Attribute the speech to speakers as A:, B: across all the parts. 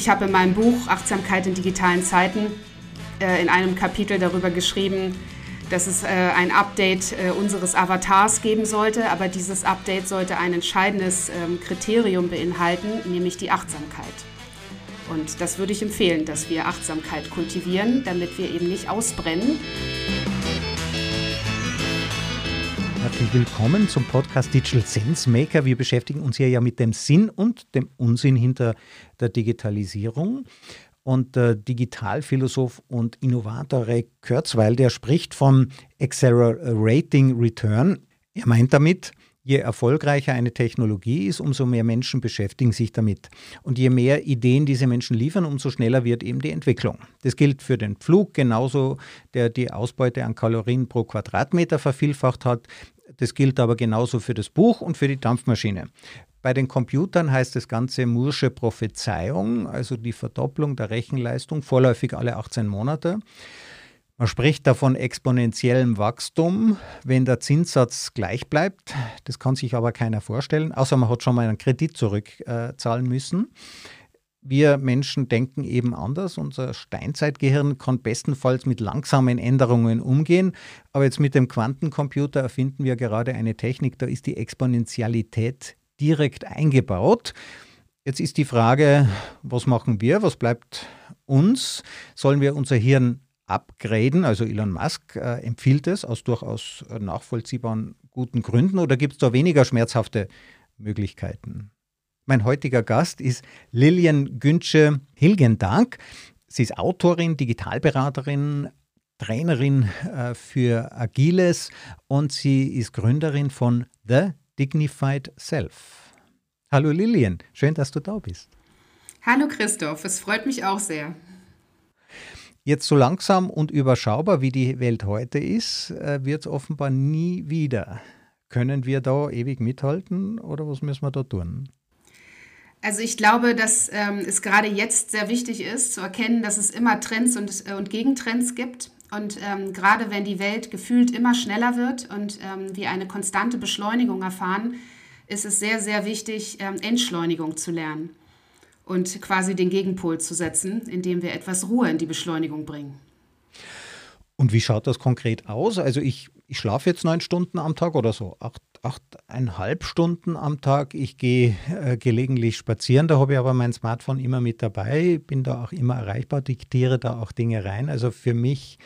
A: ich habe in meinem Buch Achtsamkeit in digitalen Zeiten äh, in einem Kapitel darüber geschrieben, dass es äh, ein Update äh, unseres Avatars geben sollte, aber dieses Update sollte ein entscheidendes ähm, Kriterium beinhalten, nämlich die Achtsamkeit. Und das würde ich empfehlen, dass wir Achtsamkeit kultivieren, damit wir eben nicht ausbrennen.
B: Herzlich willkommen zum Podcast Digital Sense Maker. Wir beschäftigen uns hier ja mit dem Sinn und dem Unsinn hinter der Digitalisierung. Und der Digitalphilosoph und Innovator Ray Kurzweil, der spricht vom Accelerating Return. Er meint damit, Je erfolgreicher eine Technologie ist, umso mehr Menschen beschäftigen sich damit. Und je mehr Ideen diese Menschen liefern, umso schneller wird eben die Entwicklung. Das gilt für den Flug genauso, der die Ausbeute an Kalorien pro Quadratmeter vervielfacht hat. Das gilt aber genauso für das Buch und für die Dampfmaschine. Bei den Computern heißt das Ganze Mursche Prophezeiung, also die Verdopplung der Rechenleistung, vorläufig alle 18 Monate. Man spricht da von exponentiellem Wachstum, wenn der Zinssatz gleich bleibt. Das kann sich aber keiner vorstellen, außer man hat schon mal einen Kredit zurückzahlen müssen. Wir Menschen denken eben anders. Unser Steinzeitgehirn kann bestenfalls mit langsamen Änderungen umgehen. Aber jetzt mit dem Quantencomputer erfinden wir gerade eine Technik, da ist die Exponentialität direkt eingebaut. Jetzt ist die Frage, was machen wir? Was bleibt uns? Sollen wir unser Hirn upgraden? Also Elon Musk äh, empfiehlt es aus durchaus nachvollziehbaren guten Gründen oder gibt es da weniger schmerzhafte Möglichkeiten? Mein heutiger Gast ist Lilian Güntsche Hilgendank. Sie ist Autorin, Digitalberaterin, Trainerin äh, für Agiles und sie ist Gründerin von The Dignified Self. Hallo Lilian, schön, dass du da bist.
A: Hallo Christoph, es freut mich auch sehr.
B: Jetzt so langsam und überschaubar, wie die Welt heute ist, äh, wird es offenbar nie wieder. Können wir da ewig mithalten oder was müssen wir da tun?
A: Also ich glaube, dass ähm, es gerade jetzt sehr wichtig ist zu erkennen, dass es immer Trends und, äh, und Gegentrends gibt. Und ähm, gerade wenn die Welt gefühlt immer schneller wird und ähm, wir eine konstante Beschleunigung erfahren, ist es sehr, sehr wichtig, ähm, Entschleunigung zu lernen und quasi den Gegenpol zu setzen, indem wir etwas Ruhe in die Beschleunigung bringen.
B: Und wie schaut das konkret aus? Also ich, ich schlafe jetzt neun Stunden am Tag oder so, acht, achteinhalb Stunden am Tag. Ich gehe äh, gelegentlich spazieren, da habe ich aber mein Smartphone immer mit dabei, bin da auch immer erreichbar, diktiere da auch Dinge rein. Also für mich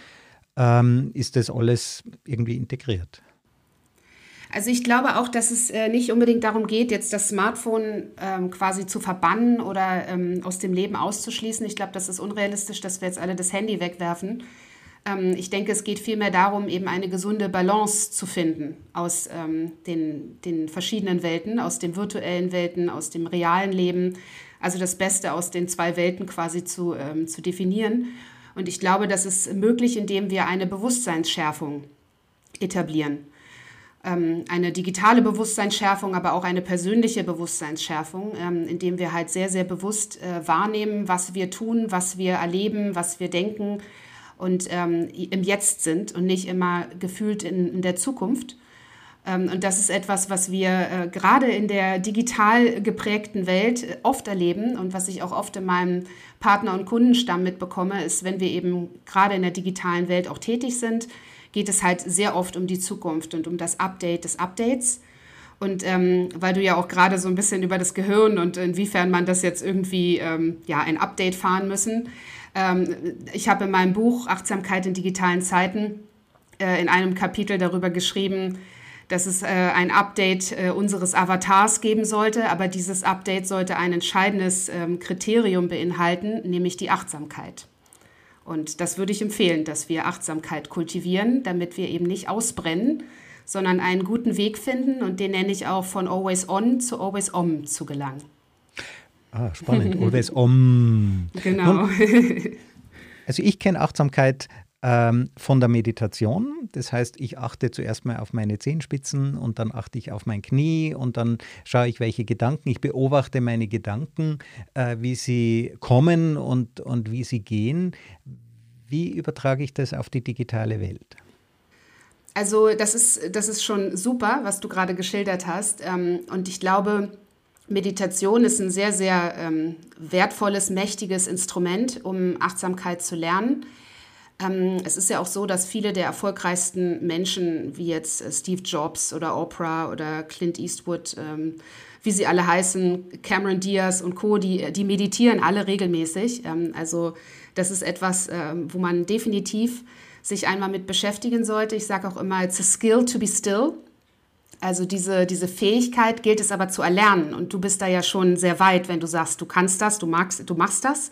B: ähm, ist das alles irgendwie integriert.
A: Also ich glaube auch, dass es äh, nicht unbedingt darum geht, jetzt das Smartphone ähm, quasi zu verbannen oder ähm, aus dem Leben auszuschließen. Ich glaube, das ist unrealistisch, dass wir jetzt alle das Handy wegwerfen. Ähm, ich denke, es geht vielmehr darum, eben eine gesunde Balance zu finden aus ähm, den, den verschiedenen Welten, aus den virtuellen Welten, aus dem realen Leben. Also das Beste aus den zwei Welten quasi zu, ähm, zu definieren. Und ich glaube, das ist möglich, indem wir eine Bewusstseinsschärfung etablieren. Ähm, eine digitale Bewusstseinsschärfung, aber auch eine persönliche Bewusstseinsschärfung, ähm, indem wir halt sehr, sehr bewusst äh, wahrnehmen, was wir tun, was wir erleben, was wir denken und ähm, im Jetzt sind und nicht immer gefühlt in, in der Zukunft. Und das ist etwas, was wir äh, gerade in der digital geprägten Welt äh, oft erleben und was ich auch oft in meinem Partner- und Kundenstamm mitbekomme, ist, wenn wir eben gerade in der digitalen Welt auch tätig sind, geht es halt sehr oft um die Zukunft und um das Update des Updates. Und ähm, weil du ja auch gerade so ein bisschen über das Gehirn und inwiefern man das jetzt irgendwie ähm, ja, ein Update fahren müssen. Ähm, ich habe in meinem Buch Achtsamkeit in digitalen Zeiten äh, in einem Kapitel darüber geschrieben, dass es äh, ein Update äh, unseres Avatars geben sollte, aber dieses Update sollte ein entscheidendes ähm, Kriterium beinhalten, nämlich die Achtsamkeit. Und das würde ich empfehlen, dass wir Achtsamkeit kultivieren, damit wir eben nicht ausbrennen, sondern einen guten Weg finden und den nenne ich auch von Always On zu Always Om zu gelangen.
B: Ah, spannend. Always Om.
A: Genau.
B: also ich kenne Achtsamkeit ähm, von der Meditation. Das heißt, ich achte zuerst mal auf meine Zehenspitzen und dann achte ich auf mein Knie und dann schaue ich, welche Gedanken. Ich beobachte meine Gedanken, äh, wie sie kommen und, und wie sie gehen. Wie übertrage ich das auf die digitale Welt?
A: Also das ist, das ist schon super, was du gerade geschildert hast. Ähm, und ich glaube, Meditation ist ein sehr, sehr ähm, wertvolles, mächtiges Instrument, um Achtsamkeit zu lernen. Ähm, es ist ja auch so, dass viele der erfolgreichsten Menschen, wie jetzt Steve Jobs oder Oprah oder Clint Eastwood, wie sie alle heißen, Cameron Diaz und Co., die, die meditieren alle regelmäßig. Ähm, also das ist etwas, ähm, wo man definitiv sich einmal mit beschäftigen sollte. Ich sage auch immer, it's a skill to be still. Also diese, diese Fähigkeit gilt es aber zu erlernen. Und du bist da ja schon sehr weit, wenn du sagst, du kannst das, du magst, du machst das.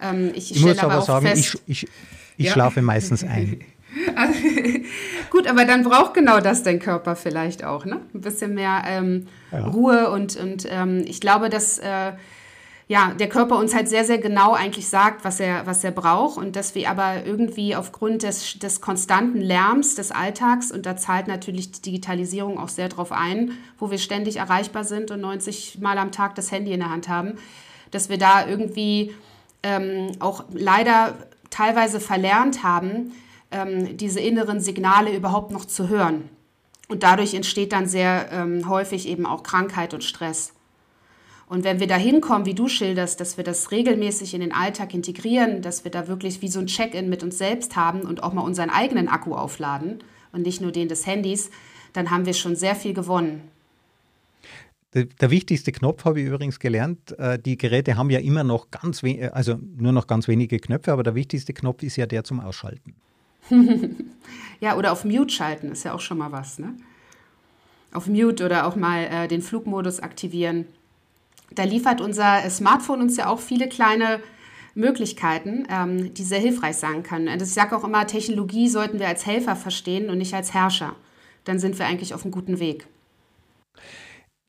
B: Ähm, ich, ich muss aber, aber sagen, fest, ich, ich, ich ja. schlafe meistens ein.
A: Gut, aber dann braucht genau das dein Körper vielleicht auch, ne? Ein bisschen mehr ähm, ja. Ruhe und, und ähm, ich glaube, dass äh, ja, der Körper uns halt sehr, sehr genau eigentlich sagt, was er, was er braucht und dass wir aber irgendwie aufgrund des, des konstanten Lärms des Alltags, und da zahlt natürlich die Digitalisierung auch sehr drauf ein, wo wir ständig erreichbar sind und 90 Mal am Tag das Handy in der Hand haben, dass wir da irgendwie ähm, auch leider teilweise verlernt haben, ähm, diese inneren Signale überhaupt noch zu hören. Und dadurch entsteht dann sehr ähm, häufig eben auch Krankheit und Stress. Und wenn wir da hinkommen, wie du schilderst, dass wir das regelmäßig in den Alltag integrieren, dass wir da wirklich wie so ein Check-in mit uns selbst haben und auch mal unseren eigenen Akku aufladen und nicht nur den des Handys, dann haben wir schon sehr viel gewonnen.
B: Der, der, wichtigste Knopf habe ich übrigens gelernt. Äh, die Geräte haben ja immer noch ganz also nur noch ganz wenige Knöpfe, aber der wichtigste Knopf ist ja der zum Ausschalten.
A: ja, oder auf Mute schalten ist ja auch schon mal was, ne? Auf Mute oder auch mal äh, den Flugmodus aktivieren da liefert unser Smartphone uns ja auch viele kleine Möglichkeiten, ähm, die sehr hilfreich sein können. Und ich sage auch immer, Technologie sollten wir als Helfer verstehen und nicht als Herrscher. Dann sind wir eigentlich auf einem guten Weg.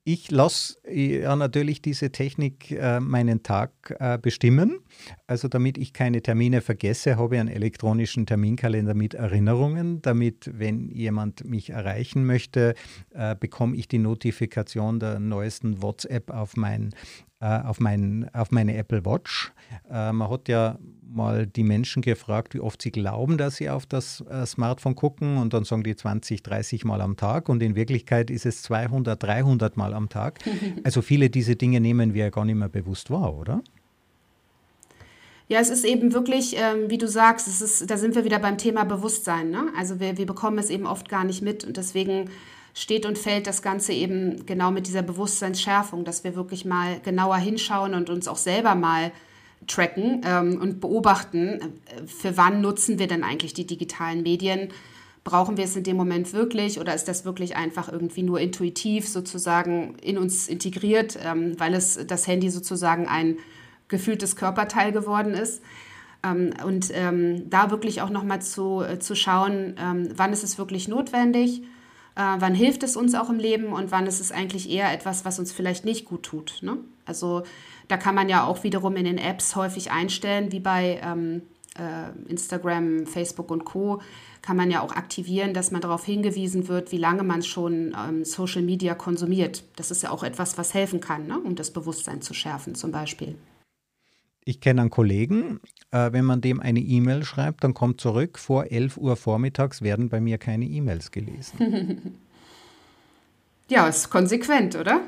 B: Ich lasse ja natürlich diese Technik äh, meinen Tag äh, bestimmen. Also damit ich keine Termine vergesse, habe ich einen elektronischen Terminkalender mit Erinnerungen. Damit, wenn jemand mich erreichen möchte, äh, bekomme ich die Notifikation der neuesten WhatsApp auf mein äh, auf, mein, auf meine Apple Watch. Äh, man hat ja mal die Menschen gefragt, wie oft sie glauben, dass sie auf das äh, Smartphone gucken und dann sagen die 20, 30 Mal am Tag und in Wirklichkeit ist es 200, 300 Mal am Tag. Also viele dieser Dinge nehmen wir ja gar nicht mehr bewusst wahr, oder?
A: Ja, es ist eben wirklich, ähm, wie du sagst, es ist, da sind wir wieder beim Thema Bewusstsein. Ne? Also wir, wir bekommen es eben oft gar nicht mit und deswegen steht und fällt das Ganze eben genau mit dieser Bewusstseinsschärfung, dass wir wirklich mal genauer hinschauen und uns auch selber mal tracken ähm, und beobachten, äh, für wann nutzen wir denn eigentlich die digitalen Medien? Brauchen wir es in dem Moment wirklich oder ist das wirklich einfach irgendwie nur intuitiv sozusagen in uns integriert, ähm, weil es das Handy sozusagen ein gefühltes Körperteil geworden ist? Ähm, und ähm, da wirklich auch nochmal zu, äh, zu schauen, ähm, wann ist es wirklich notwendig? äh, wann hilft es uns auch im Leben und wann ist es eigentlich eher etwas, was uns vielleicht nicht gut tut. Ne? Also da kann man ja auch wiederum in den Apps häufig einstellen, wie bei ähm, äh, Instagram, Facebook und Co. kann man ja auch aktivieren, dass man darauf hingewiesen wird, wie lange man schon ähm, Social Media konsumiert. Das ist ja auch etwas, was helfen kann, ne? um das Bewusstsein zu schärfen zum Beispiel
B: ich kenne einen Kollegen, äh, wenn man dem eine E-Mail schreibt, dann kommt zurück, vor 11 Uhr vormittags werden bei mir keine E-Mails gelesen.
A: ja, ist konsequent, oder?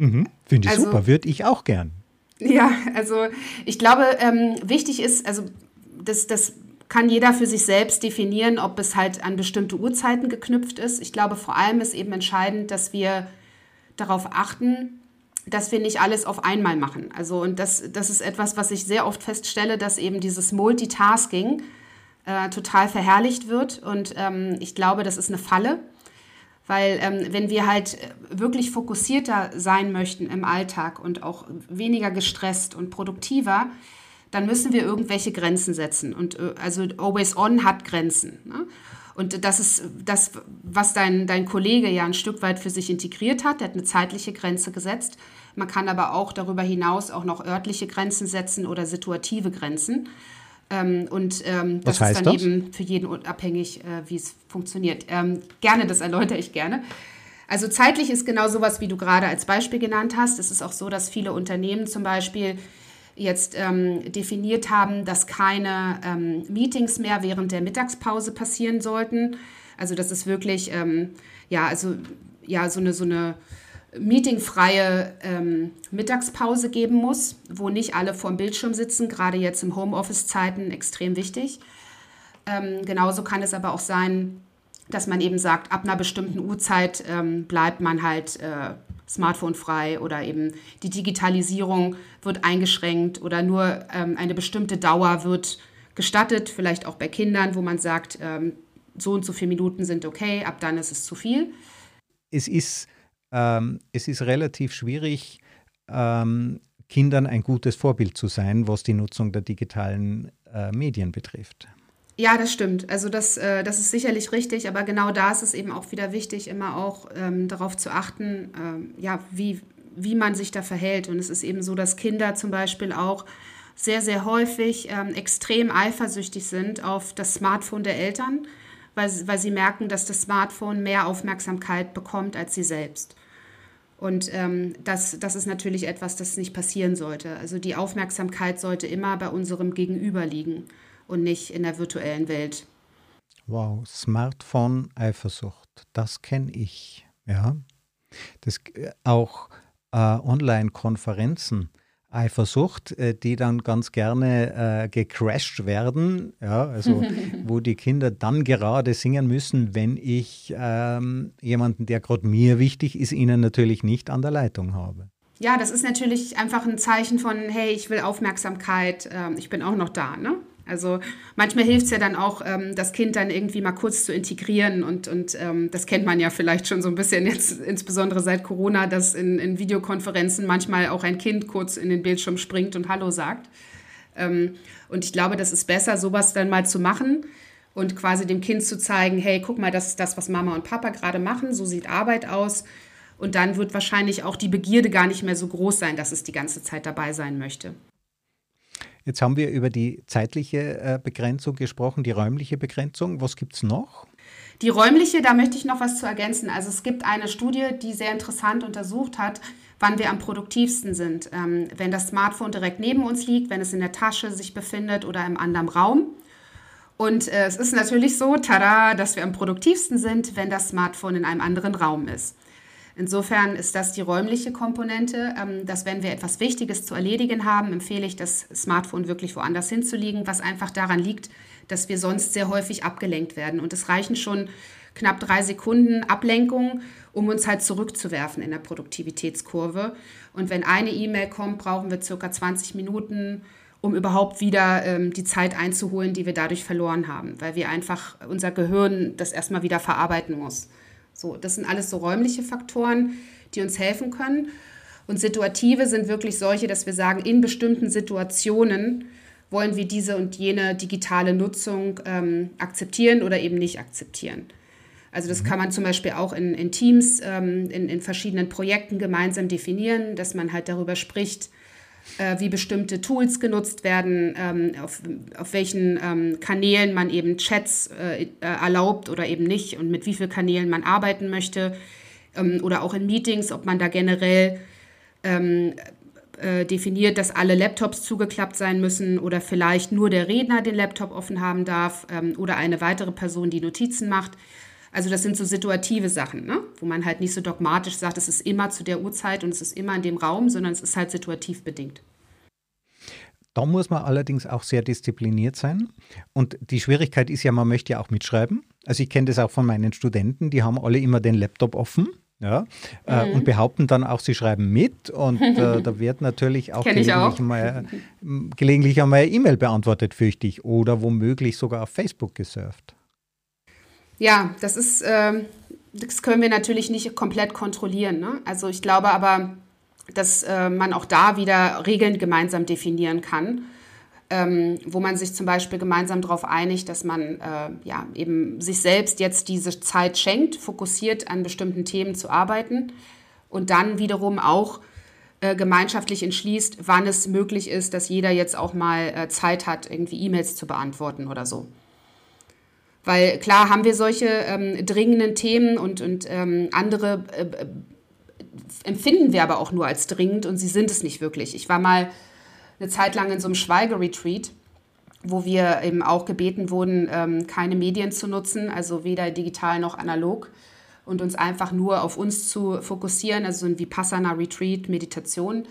B: Mhm, Finde ich also, super, würde ich auch gern.
A: Ja, also ich glaube, ähm, wichtig ist, also das, das kann jeder für sich selbst definieren, ob es halt an bestimmte Uhrzeiten geknüpft ist. Ich glaube, vor allem ist eben entscheidend, dass wir darauf achten, dass wir nicht alles auf einmal machen. Also, und das, das ist etwas, was ich sehr oft feststelle, dass eben dieses Multitasking äh, total verherrlicht wird. Und ähm, ich glaube, das ist eine Falle, weil ähm, wenn wir halt wirklich fokussierter sein möchten im Alltag und auch weniger gestresst und produktiver, dann müssen wir irgendwelche Grenzen setzen. Und äh, also Always On hat Grenzen. Ne? Und das ist das, was dein, dein Kollege ja ein Stück weit für sich integriert hat. Der hat eine zeitliche Grenze gesetzt. Man kann aber auch darüber hinaus auch noch örtliche Grenzen setzen oder situative Grenzen. Ähm, und ähm, das ist dann das? eben für jeden abhängig, äh, wie es funktioniert. Ähm, gerne, das erläutere ich gerne. Also zeitlich ist genau sowas, wie du gerade als Beispiel genannt hast. Es ist auch so, dass viele Unternehmen zum Beispiel jetzt ähm, definiert haben, dass keine ähm, Meetings mehr während der Mittagspause passieren sollten. Also das ist wirklich, ähm, ja, also ja, so eine, so eine meetingfreie ähm, Mittagspause geben muss, wo nicht alle vorm Bildschirm sitzen, gerade jetzt im Homeoffice-Zeiten extrem wichtig. Ähm, genauso kann es aber auch sein, dass man eben sagt, ab einer bestimmten Uhrzeit ähm, bleibt man halt äh, smartphone-frei oder eben die Digitalisierung wird eingeschränkt oder nur ähm, eine bestimmte Dauer wird gestattet, vielleicht auch bei Kindern, wo man sagt, ähm, so und so viele Minuten sind okay, ab dann ist es zu viel.
B: Es ist, ähm, es ist relativ schwierig, ähm, Kindern ein gutes Vorbild zu sein, was die Nutzung der digitalen äh, Medien betrifft.
A: Ja, das stimmt. Also das, äh, das ist sicherlich richtig, aber genau da ist es eben auch wieder wichtig, immer auch ähm, darauf zu achten, ähm, ja, wie, wie man sich da verhält. Und es ist eben so, dass Kinder zum Beispiel auch sehr, sehr häufig ähm, extrem eifersüchtig sind auf das Smartphone der Eltern, weil, weil sie merken, dass das Smartphone mehr Aufmerksamkeit bekommt als sie selbst. Und ähm, das, das ist natürlich etwas, das nicht passieren sollte. Also die Aufmerksamkeit sollte immer bei unserem Gegenüber liegen und nicht in der virtuellen Welt.
B: Wow, Smartphone-Eifersucht, das kenne ich. Ja, das äh, auch äh, Online-Konferenzen. Eifersucht, äh, die dann ganz gerne äh, gecrashed werden, ja, also wo die Kinder dann gerade singen müssen, wenn ich ähm, jemanden, der gerade mir wichtig ist, ihnen natürlich nicht an der Leitung habe.
A: Ja, das ist natürlich einfach ein Zeichen von, hey, ich will Aufmerksamkeit, ähm, ich bin auch noch da, ne? Also manchmal hilft es ja dann auch, ähm, das Kind dann irgendwie mal kurz zu integrieren und, und ähm, das kennt man ja vielleicht schon so ein bisschen jetzt, insbesondere seit Corona, dass in, in Videokonferenzen manchmal auch ein Kind kurz in den Bildschirm springt und Hallo sagt. Ähm, und ich glaube, das ist besser, sowas dann mal zu machen und quasi dem Kind zu zeigen, hey, guck mal, das ist das, was Mama und Papa gerade machen, so sieht Arbeit aus. Und dann wird wahrscheinlich auch die Begierde gar nicht mehr so groß sein, dass es die ganze Zeit dabei sein möchte.
B: Jetzt haben wir über die zeitliche äh, Begrenzung gesprochen, die räumliche Begrenzung. Was gibt es noch?
A: Die räumliche, da möchte ich noch was zu ergänzen. Also es gibt eine Studie, die sehr interessant untersucht hat, wann wir am produktivsten sind. Ähm, wenn das Smartphone direkt neben uns liegt, wenn es in der Tasche sich befindet oder im anderen Raum. Und äh, es ist natürlich so, tada, dass wir am produktivsten sind, wenn das Smartphone in einem anderen Raum ist. Insofern ist das die räumliche Komponente, ähm, dass wenn wir etwas Wichtiges zu erledigen haben, empfehle ich, das Smartphone wirklich woanders hinzulegen, was einfach daran liegt, dass wir sonst sehr häufig abgelenkt werden. Und es reichen schon knapp drei Sekunden Ablenkung, um uns halt zurückzuwerfen in der Produktivitätskurve. Und wenn eine E-Mail kommt, brauchen wir circa 20 Minuten, um überhaupt wieder ähm, die Zeit einzuholen, die wir dadurch verloren haben, weil wir einfach unser Gehirn das erstmal wieder verarbeiten muss. So, das sind alles so räumliche Faktoren, die uns helfen können. Und situative sind wirklich solche, dass wir sagen, in bestimmten Situationen wollen wir diese und jene digitale Nutzung ähm, akzeptieren oder eben nicht akzeptieren. Also das mhm. kann man zum Beispiel auch in, in Teams, ähm, in, in verschiedenen Projekten gemeinsam definieren, dass man halt darüber spricht, äh, wie bestimmte Tools genutzt werden, ähm, auf, auf welchen ähm, Kanälen man eben Chats äh, äh, erlaubt oder eben nicht und mit wie vielen Kanälen man arbeiten möchte ähm, oder auch in Meetings, ob man da generell ähm, äh, definiert, dass alle Laptops zugeklappt sein müssen oder vielleicht nur der Redner den Laptop offen haben darf ähm, oder eine weitere Person, die Notizen macht. Also das sind so situative Sachen, ne? wo man halt nicht so dogmatisch sagt, es ist immer zu der Uhrzeit und es ist immer in dem Raum, sondern es ist halt situativ bedingt.
B: Da muss man allerdings auch sehr diszipliniert sein. Und die Schwierigkeit ist ja, man möchte ja auch mitschreiben. Also ich kenne das auch von meinen Studenten, die haben alle immer den Laptop offen. Ja, äh, mhm. und behaupten dann auch, sie schreiben mit und äh, da wird natürlich auch gelegentlich, auch. Mal, gelegentlich einmal E-Mail beantwortet, fürchte ich, oder womöglich sogar auf Facebook gesurft.
A: Ja, das ist, äh, das können wir natürlich nicht komplett kontrollieren. Ne? Also ich glaube aber, dass äh, man auch da wieder Regeln gemeinsam definieren kann, ähm, wo man sich zum Beispiel gemeinsam darauf einigt, dass man äh, ja eben sich selbst jetzt diese Zeit schenkt, fokussiert an bestimmten Themen zu arbeiten und dann wiederum auch äh, gemeinschaftlich entschließt, wann es möglich ist, dass jeder jetzt auch mal äh, Zeit hat, irgendwie E-Mails zu beantworten oder so. Weil klar haben wir solche ähm, dringenden Themen und, und ähm, andere äh, äh, empfinden wir aber auch nur als dringend und sie sind es nicht wirklich. Ich war mal eine Zeit lang in so einem Schweigeretreat, wo wir eben auch gebeten wurden, ähm, keine Medien zu nutzen, also weder digital noch analog. und uns einfach nur auf uns zu fokussieren, also so ein Vipassana Retreat, Meditation.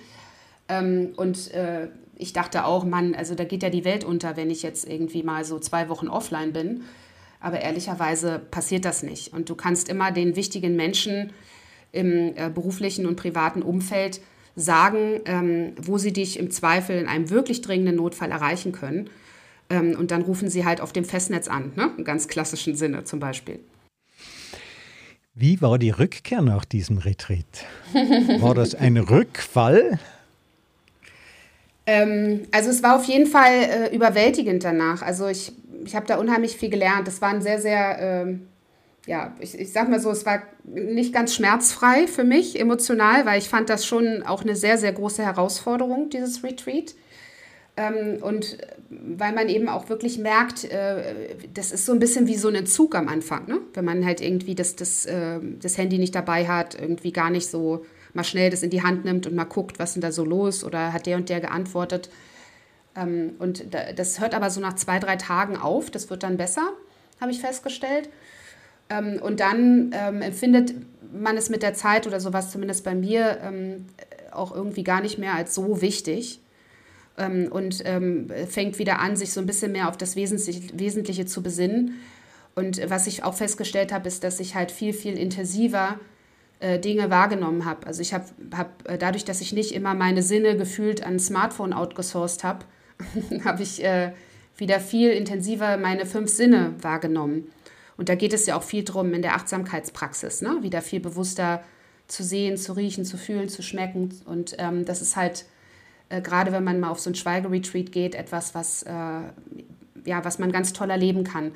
A: Ähm, und äh, ich dachte auch, Mann, also da geht ja die Welt unter, wenn ich jetzt irgendwie mal so zwei Wochen offline bin. Aber ehrlicherweise passiert das nicht. Und du kannst immer den wichtigen Menschen im äh, beruflichen und privaten Umfeld sagen, ähm, wo sie dich im Zweifel in einem wirklich dringenden Notfall erreichen können. Ähm, und dann rufen sie halt auf dem Festnetz an, ne? im ganz klassischen Sinne zum Beispiel.
B: Wie war die Rückkehr nach diesem Retreat? War das ein Rückfall?
A: Ähm, also es war auf jeden Fall äh, überwältigend danach. Also ich, ich habe da unheimlich viel gelernt. Das war ein sehr, sehr, äh, ja, ich, ich sag mal so, es war nicht ganz schmerzfrei für mich emotional, weil ich fand das schon auch eine sehr, sehr große Herausforderung, dieses Retreat. Ähm, und weil man eben auch wirklich merkt, äh, das ist so ein bisschen wie so ein Entzug am Anfang, ne? wenn man halt irgendwie das, das, äh, das Handy nicht dabei hat, irgendwie gar nicht so mal schnell das in die Hand nimmt und mal guckt, was ist denn da so los oder hat der und der geantwortet. Ähm, und das hört aber so nach zwei, drei Tagen auf, das wird dann besser, habe ich festgestellt. Ähm, und dann empfindet man es mit der Zeit oder sowas, zumindest bei mir, auch irgendwie gar nicht mehr als so wichtig ähm, und ähm, fängt wieder an, sich so ein bisschen mehr auf das Wesentliche, Wesentliche zu besinnen. Und was ich auch festgestellt habe, ist, dass ich halt viel, viel intensiver äh, Dinge wahrgenommen habe. Also ich habe hab, äh, dadurch, dass ich nicht immer meine Sinne gefühlt an Smartphone outgesourced habe, habe ich äh, wieder viel intensiver meine fünf Sinne wahrgenommen. Und da geht es ja auch viel drum in der Achtsamkeitspraxis, ne? wieder viel bewusster zu sehen, zu riechen, zu fühlen, zu schmecken. Und ähm, das ist halt äh, gerade wenn man mal auf so ein Schweigeretreat geht, etwas, was, äh, ja, was man ganz toll erleben kann.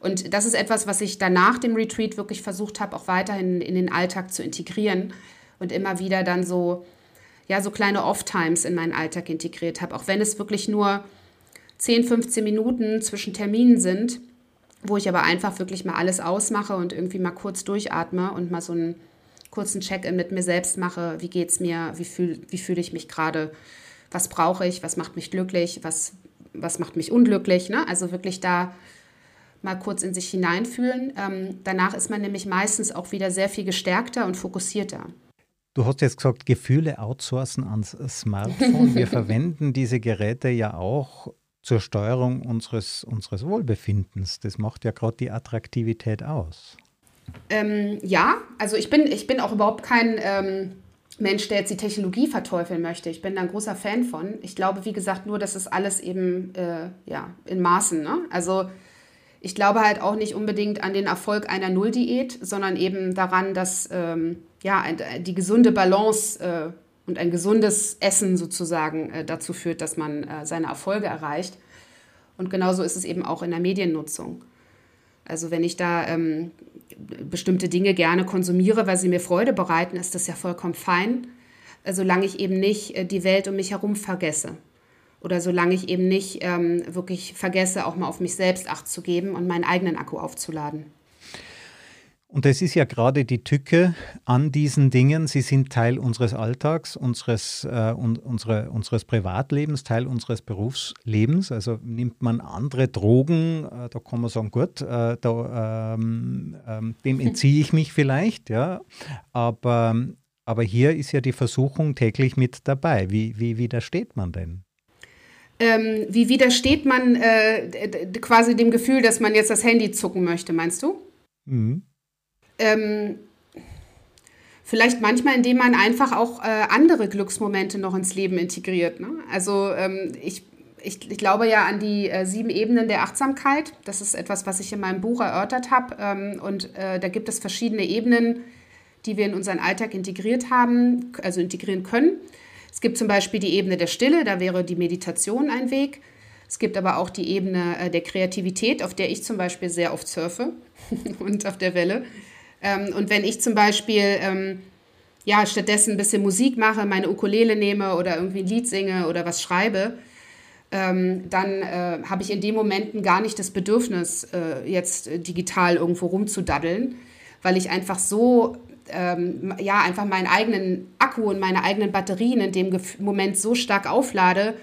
A: Und das ist etwas, was ich danach dem Retreat wirklich versucht habe, auch weiterhin in den Alltag zu integrieren und immer wieder dann so, ja, so kleine Off-Times in meinen Alltag integriert habe, auch wenn es wirklich nur 10, 15 Minuten zwischen Terminen sind, wo ich aber einfach wirklich mal alles ausmache und irgendwie mal kurz durchatme und mal so einen kurzen Check-in mit mir selbst mache. Wie geht es mir? Wie fühle wie fühl ich mich gerade? was brauche ich, was macht mich glücklich, was, was macht mich unglücklich. Ne? Also wirklich da mal kurz in sich hineinfühlen. Ähm, danach ist man nämlich meistens auch wieder sehr viel gestärkter und fokussierter.
B: Du hast jetzt gesagt, Gefühle outsourcen ans Smartphone. Wir verwenden diese Geräte ja auch zur Steuerung unseres, unseres Wohlbefindens. Das macht ja gerade die Attraktivität aus.
A: Ähm, ja, also ich bin, ich bin auch überhaupt kein ähm, Mensch, der jetzt die Technologie verteufeln möchte. Ich bin da ein großer Fan von. Ich glaube, wie gesagt, nur, dass es alles eben äh, ja, in Maßen. Ne? Also ich glaube halt auch nicht unbedingt an den Erfolg einer Nulldiät, sondern eben daran, dass ähm, ja, die gesunde Balance äh, und ein gesundes Essen sozusagen äh, dazu führt, dass man äh, seine Erfolge erreicht. Und genauso ist es eben auch in der Mediennutzung. Also wenn ich da ähm, bestimmte Dinge gerne konsumiere, weil sie mir Freude bereiten, ist das ja vollkommen fein, äh, solange ich eben nicht äh, die Welt um mich herum vergesse. Oder solange ich eben nicht ähm, wirklich vergesse, auch mal auf mich selbst Acht zu geben und meinen eigenen Akku aufzuladen.
B: Und das ist ja gerade die Tücke an diesen Dingen. Sie sind Teil unseres Alltags, unseres, äh, un, unsere, unseres Privatlebens, Teil unseres Berufslebens. Also nimmt man andere Drogen, äh, da kann man sagen, gut, äh, da, ähm, ähm, dem entziehe ich mich vielleicht, ja. Aber, aber hier ist ja die Versuchung täglich mit dabei. Wie, wie widersteht man denn?
A: Ähm, wie widersteht man äh, quasi dem Gefühl, dass man jetzt das Handy zucken möchte, meinst du? Mhm. Ähm, vielleicht manchmal, indem man einfach auch äh, andere Glücksmomente noch ins Leben integriert. Ne? Also ähm, ich, ich, ich, glaube ja an die äh, sieben Ebenen der Achtsamkeit. Das ist etwas, was ich in meinem Buch erörtert habe. Ähm, und äh, da gibt es verschiedene Ebenen, die wir in unseren Alltag integriert haben, also integrieren können. Es gibt zum Beispiel die Ebene der Stille, da wäre die Meditation ein Weg. Es gibt aber auch die Ebene äh, der Kreativität, auf der ich zum Beispiel sehr oft surfe und auf der Welle. Ähm, und wenn ich zum Beispiel ähm, ja, stattdessen ein bisschen Musik mache, meine Ukulele nehme oder irgendwie ein Lied singe oder was schreibe, ähm, dann äh, habe ich in den Momenten gar nicht das Bedürfnis, äh, jetzt digital irgendwo rumzudaddeln, weil ich einfach so, ähm, ja, einfach meinen eigenen Akku und meine eigenen Batterien in dem Moment so stark auflade,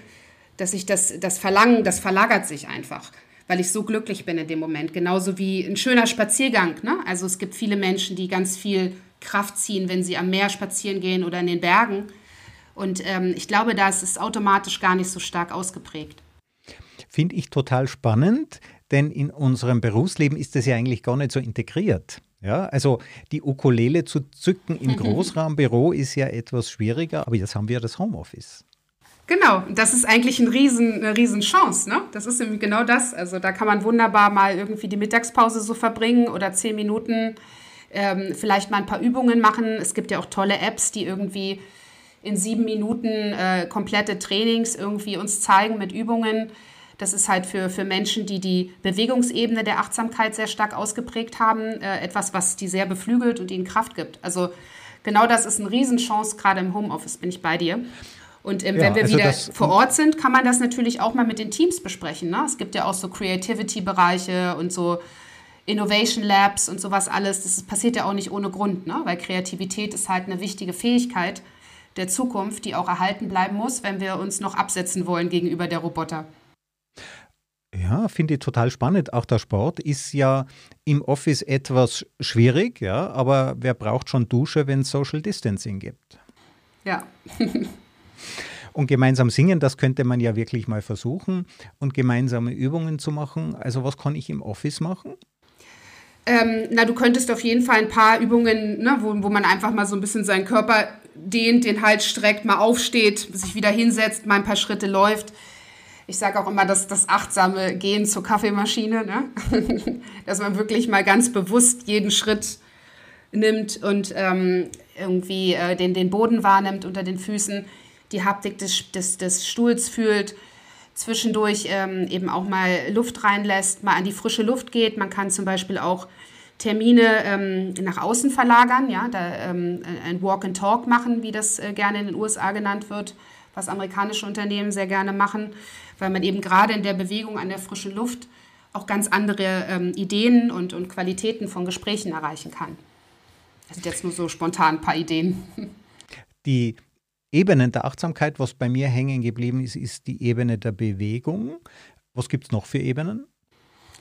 A: dass ich das, das Verlangen, das verlagert sich einfach. Weil ich so glücklich bin in dem Moment. Genauso wie ein schöner Spaziergang. Ne? Also es gibt viele Menschen, die ganz viel Kraft ziehen, wenn sie am Meer spazieren gehen oder in den Bergen. Und ähm, ich glaube, da ist es automatisch gar nicht so stark ausgeprägt.
B: Finde ich total spannend, denn in unserem Berufsleben ist das ja eigentlich gar nicht so integriert. Ja, also die Ukulele zu zücken im Großraumbüro ist ja etwas schwieriger, aber jetzt haben wir das Homeoffice.
A: Genau, das ist eigentlich ein riesen, eine Riesenchance. Ne? Das ist nämlich genau das. Also da kann man wunderbar mal irgendwie die Mittagspause so verbringen oder zehn Minuten ähm, vielleicht mal ein paar Übungen machen. Es gibt ja auch tolle Apps, die irgendwie in sieben Minuten äh, komplette Trainings irgendwie uns zeigen mit Übungen. Das ist halt für, für Menschen, die die Bewegungsebene der Achtsamkeit sehr stark ausgeprägt haben, äh, etwas, was die sehr beflügelt und ihnen Kraft gibt. Also genau das ist eine Riesenchance, gerade im Homeoffice bin ich bei dir. Und ähm, ja, wenn wir also wieder vor Ort sind, kann man das natürlich auch mal mit den Teams besprechen. Ne? Es gibt ja auch so Creativity-Bereiche und so Innovation Labs und sowas alles. Das passiert ja auch nicht ohne Grund, ne? weil Kreativität ist halt eine wichtige Fähigkeit der Zukunft, die auch erhalten bleiben muss, wenn wir uns noch absetzen wollen gegenüber der Roboter.
B: Ja, finde ich total spannend. Auch der Sport ist ja im Office etwas schwierig, ja, aber wer braucht schon Dusche, wenn es Social Distancing gibt?
A: Ja.
B: Und gemeinsam singen, das könnte man ja wirklich mal versuchen und gemeinsame Übungen zu machen. Also was kann ich im Office machen?
A: Ähm, na, du könntest auf jeden Fall ein paar Übungen, ne, wo, wo man einfach mal so ein bisschen seinen Körper dehnt, den Hals streckt, mal aufsteht, sich wieder hinsetzt, mal ein paar Schritte läuft. Ich sage auch immer, dass das achtsame Gehen zur Kaffeemaschine, ne? dass man wirklich mal ganz bewusst jeden Schritt nimmt und ähm, irgendwie äh, den, den Boden wahrnimmt unter den Füßen die Haptik des, des, des Stuhls fühlt, zwischendurch ähm, eben auch mal Luft reinlässt, mal an die frische Luft geht. Man kann zum Beispiel auch Termine ähm, nach außen verlagern, ja, da ähm, ein Walk and Talk machen, wie das äh, gerne in den USA genannt wird, was amerikanische Unternehmen sehr gerne machen, weil man eben gerade in der Bewegung an der frischen Luft auch ganz andere ähm, Ideen und, und Qualitäten von Gesprächen erreichen kann. Das sind jetzt nur so spontan ein paar Ideen.
B: Die Ebenen der Achtsamkeit, was bei mir hängen geblieben ist, ist die Ebene der Bewegung. Was gibt es noch für Ebenen?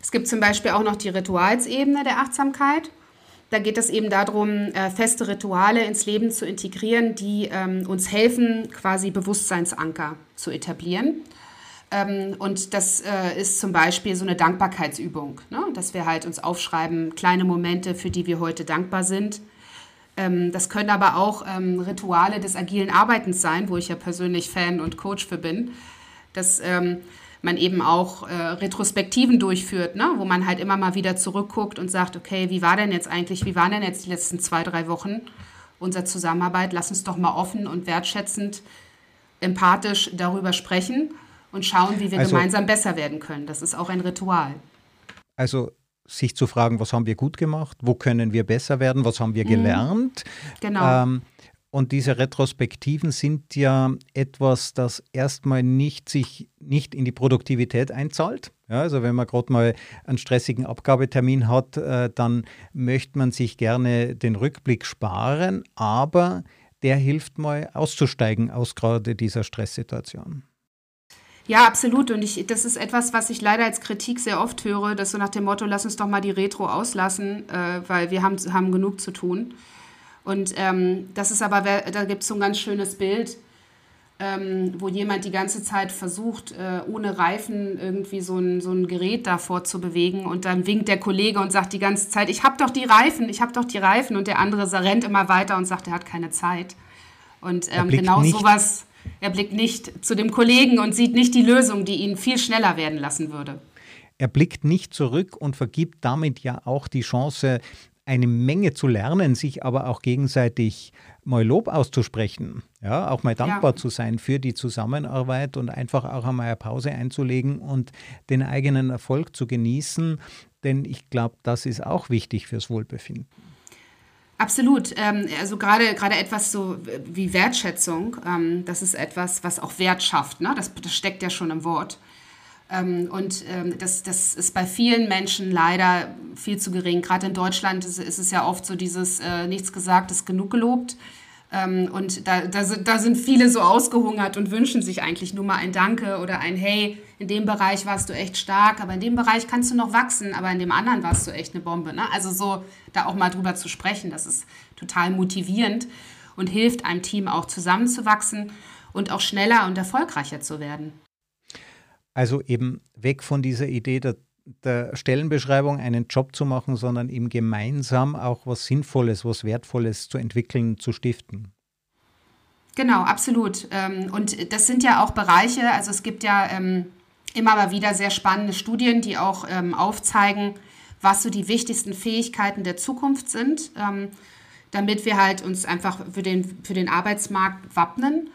A: Es gibt zum Beispiel auch noch die Ritualsebene der Achtsamkeit. Da geht es eben darum, äh, feste Rituale ins Leben zu integrieren, die ähm, uns helfen, quasi Bewusstseinsanker zu etablieren. Ähm, und das äh, ist zum Beispiel so eine Dankbarkeitsübung, ne? dass wir halt uns aufschreiben, kleine Momente, für die wir heute dankbar sind das können aber auch ähm, Rituale des agilen Arbeitens sein, wo ich ja persönlich Fan und Coach für bin, dass ähm, man eben auch äh, Retrospektiven durchführt, ne? wo man halt immer mal wieder zurückguckt und sagt, okay, wie war denn jetzt eigentlich, wie waren denn jetzt die letzten zwei, drei Wochen unserer Zusammenarbeit? Lass uns doch mal offen und wertschätzend, empathisch darüber sprechen und schauen, wie wir also, gemeinsam besser werden können. Das ist auch ein Ritual.
B: Also sich zu fragen, was haben wir gut gemacht, wo können wir besser werden, was haben wir mhm. gelernt.
A: Genau. Ähm,
B: und diese Retrospektiven sind ja etwas, das erstmal nicht sich nicht in die Produktivität einzahlt. Ja, also wenn man gerade mal einen stressigen Abgabetermin hat, äh, dann möchte man sich gerne den Rückblick sparen, aber der hilft mal auszusteigen aus gerade dieser Stresssituation.
A: Ja, absolut. Und ich, das ist etwas, was ich leider als Kritik sehr oft höre, dass so nach dem Motto, lass uns doch mal die Retro auslassen, äh, weil wir haben, haben genug zu tun. Und ähm, das ist aber, da gibt es so ein ganz schönes Bild, ähm, wo jemand die ganze Zeit versucht, äh, ohne Reifen irgendwie so ein, so ein Gerät davor zu bewegen. Und dann winkt der Kollege und sagt die ganze Zeit, ich habe doch die Reifen, ich habe doch die Reifen. Und der andere rennt immer weiter und sagt, er hat keine Zeit. Und ähm, genau sowas er blickt nicht zu dem Kollegen und sieht nicht die Lösung, die ihn viel schneller werden lassen würde.
B: Er blickt nicht zurück und vergibt damit ja auch die Chance, eine Menge zu lernen, sich aber auch gegenseitig mal Lob auszusprechen, ja, auch mal dankbar ja. zu sein für die Zusammenarbeit und einfach auch einmal eine Pause einzulegen und den eigenen Erfolg zu genießen, denn ich glaube, das ist auch wichtig fürs Wohlbefinden.
A: Absolut. Ähm, also gerade gerade etwas so wie Wertschätzung, ähm, das ist etwas, was auch Wert schafft. Ne? Das, das steckt ja schon im Wort. Ähm, und das, das ist bei vielen Menschen leider viel zu gering. Gerade in Deutschland ist, es ja oft so dieses äh, nichts gesagt ist genug gelobt. Und da, da, da sind viele so ausgehungert und wünschen sich eigentlich nur mal ein Danke oder ein Hey, in dem Bereich warst du echt stark, aber in dem Bereich kannst du noch wachsen, aber in dem anderen warst du echt eine Bombe. Ne? Also so da auch mal drüber zu sprechen, das ist total motivierend und hilft einem Team auch zusammenzuwachsen und auch schneller und erfolgreicher zu werden.
B: Also eben weg von dieser Idee der, der Stellenbeschreibung einen Job zu machen, sondern eben gemeinsam auch was Sinnvolles, was Wertvolles zu entwickeln, zu stiften.
A: Genau, absolut. Ähm, und das sind ja auch Bereiche, also es gibt ja ähm, immer mal wieder sehr spannende Studien, die auch ähm, aufzeigen, was so die wichtigsten Fähigkeiten der Zukunft sind, damit wir halt uns einfach für den, für den Arbeitsmarkt wappnen.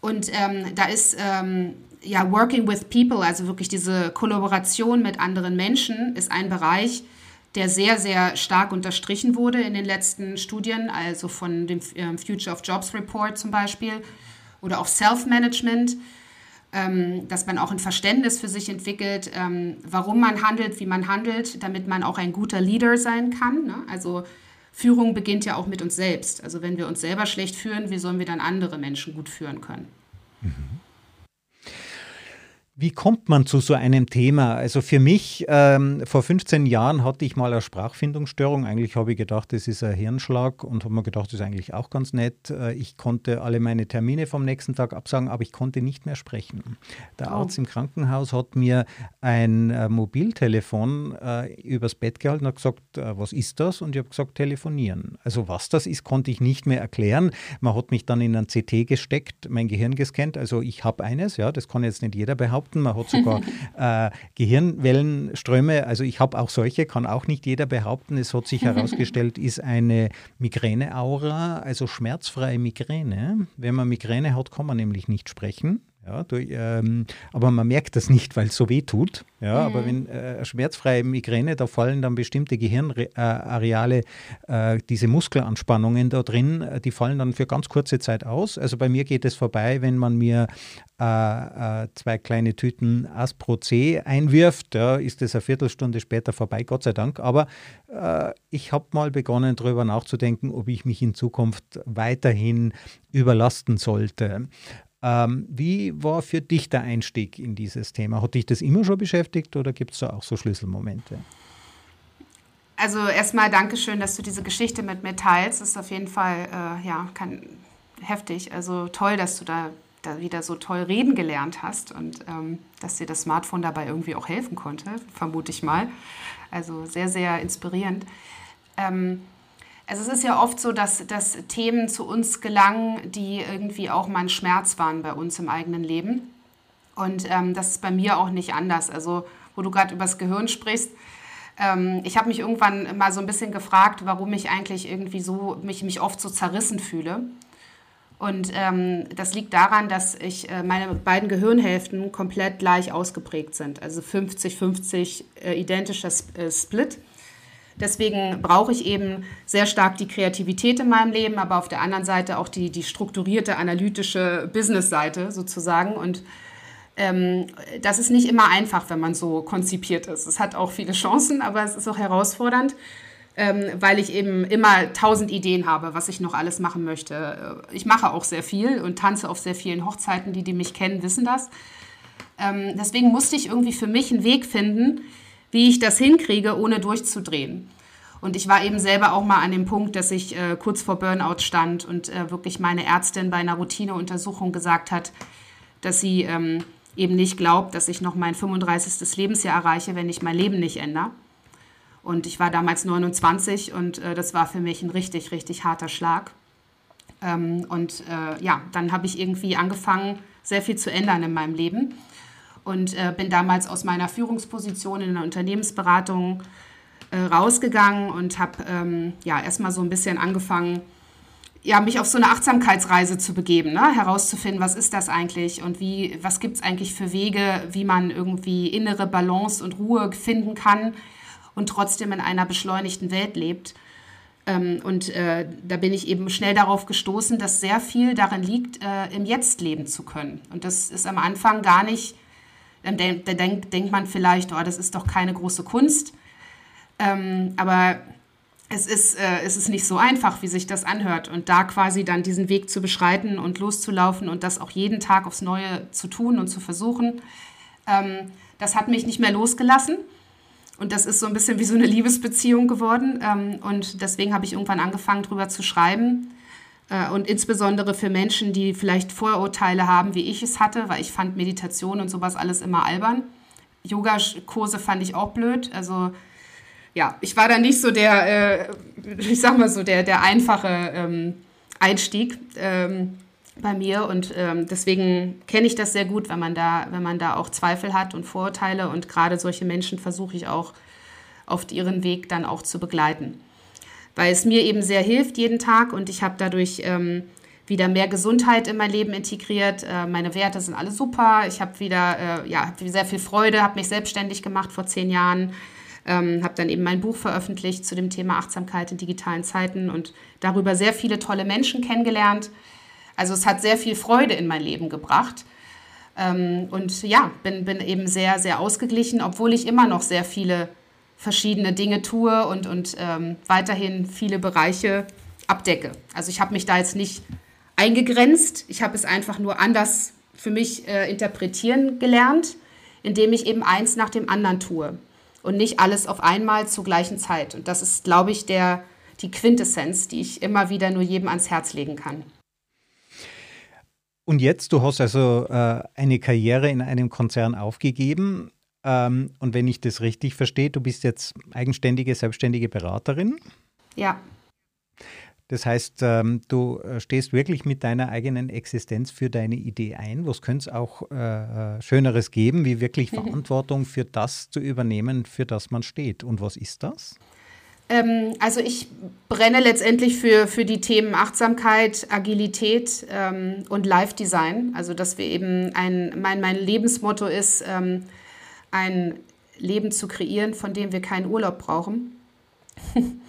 A: Und da ist ja, Working with People, also wirklich diese Kollaboration mit anderen Menschen, ist ein Bereich, der sehr, sehr stark unterstrichen wurde in den letzten Studien, also von dem ähm, Future of Jobs Report zum Beispiel oder auch Self-Management, ähm, dass man auch ein Verständnis für sich entwickelt, ähm, warum man handelt, wie man handelt, damit man auch ein guter Leader sein kann. Ne? Also Führung beginnt ja auch mit uns selbst. Also wenn wir uns selber schlecht führen, wie sollen wir dann andere Menschen gut führen können? Mhm.
B: Wie kommt man zu so einem Thema? Also für mich, ähm, vor 15 Jahren hatte ich mal eine Sprachfindungsstörung. Eigentlich habe ich gedacht, das ist ein Hirnschlag und habe mir gedacht, das ist eigentlich auch ganz nett. Äh, ich konnte alle meine Termine vom nächsten Tag absagen, aber ich konnte nicht mehr sprechen. Der oh. Arzt im Krankenhaus hat mir ein äh, Mobiltelefon äh, übers Bett gehalten und hat gesagt, äh, was ist das? Und ich habe gesagt, telefonieren. Also was das ist, konnte ich nicht mehr erklären. Man hat mich dann in ein CT gesteckt, mein Gehirn gescannt. Also ich habe eines, ja, das kann jetzt nicht jeder behaupten behaupten. Man hat sogar äh, Gehirnwellenströme. Also ich habe auch solche, kann auch nicht jeder behaupten. Es hat sich herausgestellt, ist eine Migräneaura, also schmerzfreie Migräne. Wenn man Migräne hat, kann man nämlich nicht sprechen. Ja, du, ähm, aber man merkt das nicht, weil es so weh tut. Ja, mhm. aber wenn äh, schmerzfreie Migräne, da fallen dann bestimmte Gehirnareale, äh, diese Muskelanspannungen da drin, äh, die fallen dann für ganz kurze Zeit aus. Also bei mir geht es vorbei, wenn man mir äh, äh, zwei kleine Tüten Aspro C einwirft, ja, ist es eine Viertelstunde später vorbei, Gott sei Dank. Aber äh, ich habe mal begonnen, darüber nachzudenken, ob ich mich in Zukunft weiterhin überlasten sollte. Ähm, wie war für dich der Einstieg in dieses Thema? Hat dich das immer schon beschäftigt oder gibt es da auch so Schlüsselmomente?
A: Also erstmal Dankeschön, dass du diese Geschichte mit mir teilst. Das ist auf jeden Fall äh, ja, kann, heftig. Also toll, dass du da, da wieder so toll reden gelernt hast und ähm, dass dir das Smartphone dabei irgendwie auch helfen konnte, vermute ich mal. Also sehr, sehr inspirierend. Ähm, also es ist ja oft so, dass, dass Themen zu uns gelangen, die irgendwie auch mal ein Schmerz waren bei uns im eigenen Leben. Und ähm, das ist bei mir auch nicht anders. Also wo du gerade übers Gehirn sprichst, ähm, ich habe mich irgendwann mal so ein bisschen gefragt, warum ich eigentlich irgendwie so mich, mich oft so zerrissen fühle. Und ähm, das liegt daran, dass ich äh, meine beiden Gehirnhälften komplett gleich ausgeprägt sind. Also 50-50 äh, identischer äh, Split. Deswegen brauche ich eben sehr stark die Kreativität in meinem Leben, aber auf der anderen Seite auch die, die strukturierte, analytische Business-Seite sozusagen. Und ähm, das ist nicht immer einfach, wenn man so konzipiert ist. Es hat auch viele Chancen, aber es ist auch herausfordernd, ähm, weil ich eben immer tausend Ideen habe, was ich noch alles machen möchte. Ich mache auch sehr viel und tanze auf sehr vielen Hochzeiten. Die, die mich kennen, wissen das. Ähm, deswegen musste ich irgendwie für mich einen Weg finden, wie ich das hinkriege, ohne durchzudrehen. Und ich war eben selber auch mal an dem Punkt, dass ich äh, kurz vor Burnout stand und äh, wirklich meine Ärztin bei einer Routineuntersuchung gesagt hat, dass sie ähm, eben nicht glaubt, dass ich noch mein 35. Lebensjahr erreiche, wenn ich mein Leben nicht ändere. Und ich war damals 29 und äh, das war für mich ein richtig, richtig harter Schlag. Ähm, und äh, ja, dann habe ich irgendwie angefangen, sehr viel zu ändern in meinem Leben und äh, bin damals aus meiner Führungsposition in der Unternehmensberatung äh, rausgegangen und habe ähm, ja erstmal so ein bisschen angefangen, ja, mich auf so eine Achtsamkeitsreise zu begeben, ne? herauszufinden, was ist das eigentlich und wie, was gibt es eigentlich für Wege, wie man irgendwie innere Balance und Ruhe finden kann und trotzdem in einer beschleunigten Welt lebt. Ähm, und äh, da bin ich eben schnell darauf gestoßen, dass sehr viel darin liegt, äh, im Jetzt leben zu können. Und das ist am Anfang gar nicht dann de de denkt, man vielleicht, oh, das ist doch keine große Kunst. Ähm, aber es ist, äh, es ist nicht so einfach, wie sich das anhört. Und da quasi dann diesen Weg zu beschreiten und loszulaufen und das auch jeden Tag aufs Neue zu tun und zu versuchen, ähm, das hat mich nicht mehr losgelassen. Und das ist so ein bisschen wie so eine Liebesbeziehung geworden. Ähm, und deswegen habe ich irgendwann angefangen, darüber zu schreiben. Äh, und insbesondere für Menschen, die vielleicht Vorurteile haben, wie ich es hatte, weil ich fand Meditation und sowas alles immer albern. Yoga-Kurse fand ich auch blöd. Also ja, ich war da nicht so der, äh, ich sag mal so, der, der einfache ähm, Einstieg ähm, bei mir und ähm, deswegen kenne ich das sehr gut, wenn man da, wenn man da auch Zweifel hat und Vorurteile und gerade solche Menschen versuche ich auch auf ihren Weg dann auch zu begleiten, weil es mir eben sehr hilft jeden Tag und ich habe dadurch ähm, wieder mehr Gesundheit in mein Leben integriert. Äh, meine Werte sind alle super. Ich habe wieder äh, ja, sehr viel Freude, habe mich selbstständig gemacht vor zehn Jahren ähm, habe dann eben mein Buch veröffentlicht zu dem Thema Achtsamkeit in digitalen Zeiten und darüber sehr viele tolle Menschen kennengelernt. Also es hat sehr viel Freude in mein Leben gebracht. Ähm, und ja, bin, bin eben sehr, sehr ausgeglichen, obwohl ich immer noch sehr viele verschiedene Dinge tue und, und ähm, weiterhin viele Bereiche abdecke. Also ich habe mich da jetzt nicht eingegrenzt, ich habe es einfach nur anders für mich äh, interpretieren gelernt, indem ich eben eins nach dem anderen tue und nicht alles auf einmal zur gleichen Zeit. Und das ist, glaube ich, der, die Quintessenz, die ich immer wieder nur jedem ans Herz legen kann.
B: Und jetzt, du hast also äh, eine Karriere in einem Konzern aufgegeben. Ähm, und wenn ich das richtig verstehe, du bist jetzt eigenständige, selbstständige Beraterin.
A: Ja.
B: Das heißt, ähm, du äh, stehst wirklich mit deiner eigenen Existenz für deine Idee ein. Was könnte es auch äh, äh Schöneres geben, wie wirklich Verantwortung für das zu übernehmen, für das man steht? Und was ist das?
A: Ähm, also ich brenne letztendlich für, für die Themen Achtsamkeit, Agilität ähm, und Live-Design. Also dass wir eben ein, mein, mein Lebensmotto ist, ähm, ein Leben zu kreieren, von dem wir keinen Urlaub brauchen.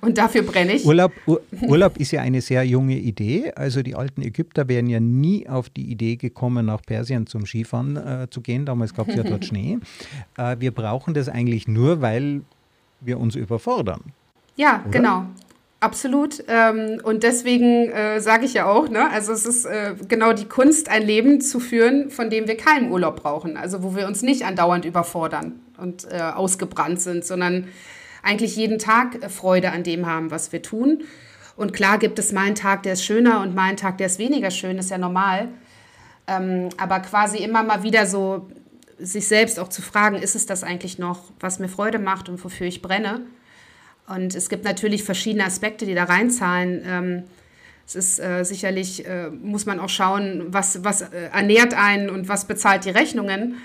A: Und dafür brenne ich.
B: Urlaub, Ur Urlaub ist ja eine sehr junge Idee. Also die alten Ägypter wären ja nie auf die Idee gekommen, nach Persien zum Skifahren äh, zu gehen. Damals gab es ja dort Schnee. Äh, wir brauchen das eigentlich nur, weil wir uns überfordern.
A: Ja, oder? genau. Absolut. Ähm, und deswegen äh, sage ich ja auch, ne, also es ist äh, genau die Kunst, ein Leben zu führen, von dem wir keinen Urlaub brauchen. Also wo wir uns nicht andauernd überfordern und äh, ausgebrannt sind, sondern eigentlich jeden Tag äh, Freude an dem haben, was wir tun. Und klar gibt es mal einen Tag, der ist schöner und mal einen Tag, der ist weniger schön, ist ja normal. Ähm, aber quasi immer mal wieder so sich selbst auch zu fragen, ist es das eigentlich noch, was mir Freude macht und wofür ich brenne? Und es gibt natürlich verschiedene Aspekte, die da reinzahlen. Ähm, es ist äh, sicherlich, äh, muss man auch schauen, was, was äh, ernährt einen und was bezahlt die Rechnungen.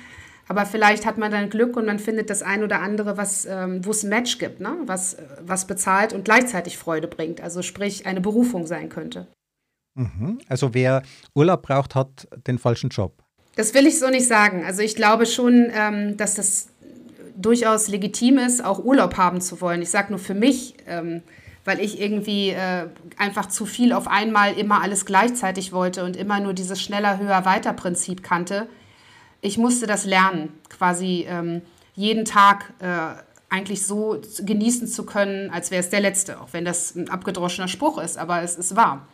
A: Aber vielleicht hat man dann Glück und man findet das ein oder andere, was, ähm, wo es ein Match gibt, ne? was, was bezahlt und gleichzeitig Freude bringt. Also sprich eine Berufung sein könnte.
B: Mhm. Also wer Urlaub braucht, hat den falschen Job.
A: Das will ich so nicht sagen. Also ich glaube schon, ähm, dass das durchaus legitim ist, auch Urlaub haben zu wollen. Ich sage nur für mich, ähm, weil ich irgendwie äh, einfach zu viel auf einmal immer alles gleichzeitig wollte und immer nur dieses schneller, höher, weiter Prinzip kannte ich musste das lernen, quasi ähm, jeden Tag äh, eigentlich so genießen zu können, als wäre es der letzte, auch wenn das ein abgedroschener Spruch ist, aber es ist wahr.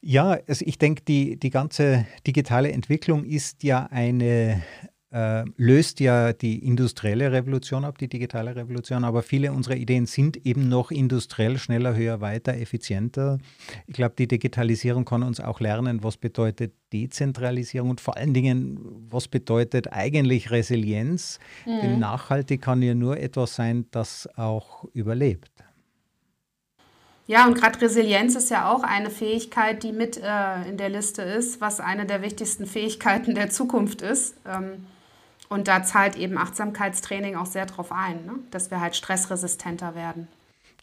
B: Ja, also ich denke, die, die ganze digitale Entwicklung ist ja eine äh, löst ja die industrielle Revolution ab, die digitale Revolution, aber viele unserer Ideen sind eben noch industriell, schneller, höher, weiter, effizienter. Ich glaube, die Digitalisierung kann uns auch lernen, was bedeutet Dezentralisierung und vor allen Dingen, was bedeutet eigentlich Resilienz. Mhm. Denn nachhaltig kann ja nur etwas sein, das auch überlebt.
A: Ja, und gerade Resilienz ist ja auch eine Fähigkeit, die mit äh, in der Liste ist, was eine der wichtigsten Fähigkeiten der Zukunft ist. Ähm, und da zahlt eben Achtsamkeitstraining auch sehr drauf ein, ne? dass wir halt stressresistenter werden.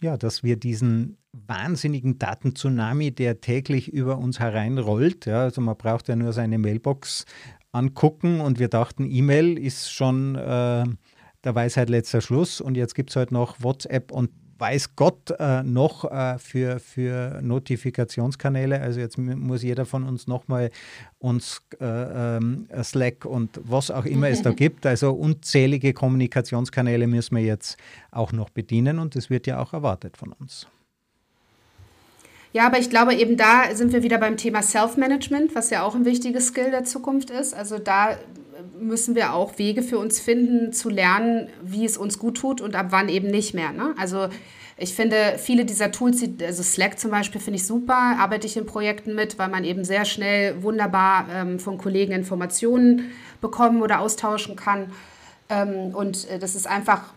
B: Ja, dass wir diesen wahnsinnigen Datentsunami, der täglich über uns hereinrollt, ja, also man braucht ja nur seine Mailbox angucken und wir dachten, E-Mail ist schon äh, der Weisheit letzter Schluss und jetzt gibt es halt noch WhatsApp und weiß Gott äh, noch äh, für, für Notifikationskanäle. Also jetzt muss jeder von uns nochmal uns äh, ähm, Slack und was auch immer es da gibt. Also unzählige Kommunikationskanäle müssen wir jetzt auch noch bedienen und das wird ja auch erwartet von uns.
A: Ja, aber ich glaube, eben da sind wir wieder beim Thema Self-Management, was ja auch ein wichtiges Skill der Zukunft ist. Also da müssen wir auch Wege für uns finden, zu lernen, wie es uns gut tut und ab wann eben nicht mehr. Ne? Also ich finde, viele dieser Tools, also Slack zum Beispiel, finde ich super, arbeite ich in Projekten mit, weil man eben sehr schnell wunderbar ähm, von Kollegen Informationen bekommen oder austauschen kann. Ähm, und äh, das ist einfach,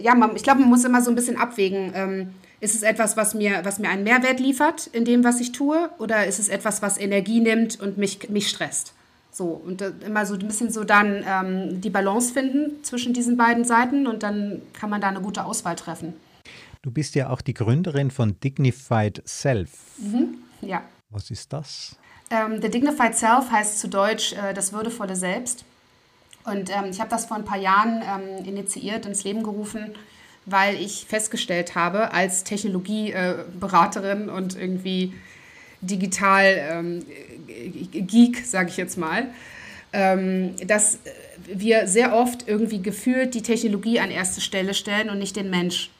A: ja, man, ich glaube, man muss immer so ein bisschen abwägen. Ähm, ist es etwas, was mir, was mir einen Mehrwert liefert in dem, was ich tue? Oder ist es etwas, was Energie nimmt und mich, mich stresst? So, und immer so ein bisschen so dann ähm, die Balance finden zwischen diesen beiden Seiten und dann kann man da eine gute Auswahl treffen.
B: Du bist ja auch die Gründerin von Dignified Self.
A: Mhm, ja.
B: Was ist das?
A: Ähm, The Dignified Self heißt zu Deutsch äh, das würdevolle Selbst. Und ähm, ich habe das vor ein paar Jahren ähm, initiiert, ins Leben gerufen, weil ich festgestellt habe, als Technologieberaterin und irgendwie digital ähm, Geek, sage ich jetzt mal, ähm, dass wir sehr oft irgendwie gefühlt die Technologie an erste Stelle stellen und nicht den Mensch.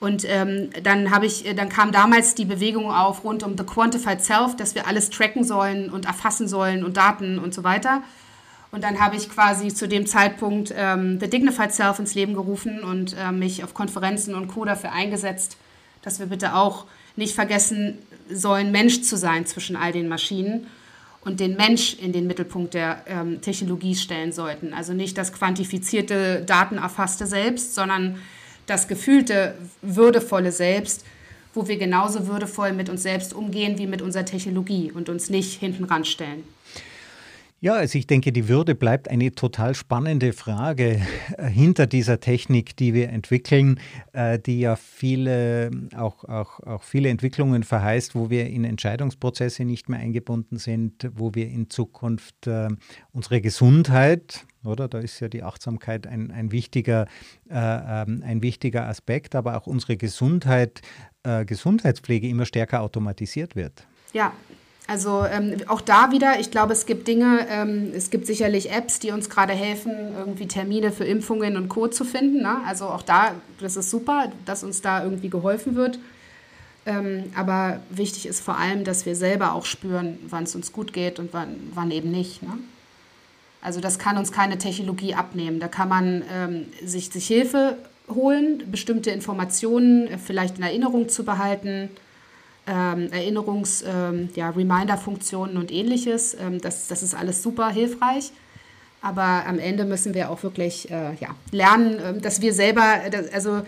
A: Und ähm, dann ich, dann kam damals die Bewegung auf rund um the quantified self, dass wir alles tracken sollen und erfassen sollen und Daten und so weiter. Und dann habe ich quasi zu dem Zeitpunkt ähm, The Dignified Self ins Leben gerufen und äh, mich auf Konferenzen und Co. dafür eingesetzt, dass wir bitte auch nicht vergessen sollen, Mensch zu sein zwischen all den Maschinen und den Mensch in den Mittelpunkt der ähm, Technologie stellen sollten. Also nicht das quantifizierte, datenerfasste Selbst, sondern das gefühlte, würdevolle Selbst, wo wir genauso würdevoll mit uns selbst umgehen wie mit unserer Technologie und uns nicht hinten ranstellen.
B: Ja, also ich denke, die Würde bleibt eine total spannende Frage äh, hinter dieser Technik, die wir entwickeln, äh, die ja viele, auch, auch, auch viele Entwicklungen verheißt, wo wir in Entscheidungsprozesse nicht mehr eingebunden sind, wo wir in Zukunft äh, unsere Gesundheit, oder? Da ist ja die Achtsamkeit ein, ein, wichtiger, äh, ähm, ein wichtiger Aspekt, aber auch unsere Gesundheit, Gesundheitspflege immer stärker automatisiert wird.
A: Ja, also ähm, auch da wieder, ich glaube, es gibt Dinge, ähm, es gibt sicherlich Apps, die uns gerade helfen, irgendwie Termine für Impfungen und Co. zu finden. Ne? Also auch da, das ist super, dass uns da irgendwie geholfen wird. Ähm, aber wichtig ist vor allem, dass wir selber auch spüren, wann es uns gut geht und wann, wann eben nicht. Ne? Also das kann uns keine Technologie abnehmen. Da kann man ähm, sich, sich Hilfe holen, bestimmte Informationen äh, vielleicht in Erinnerung zu behalten ähm, Erinnerungs-, ähm, ja, und ähnliches. Ähm, das, das ist alles super hilfreich. Aber am Ende müssen wir auch wirklich äh, ja, lernen, äh, dass wir selber, das, also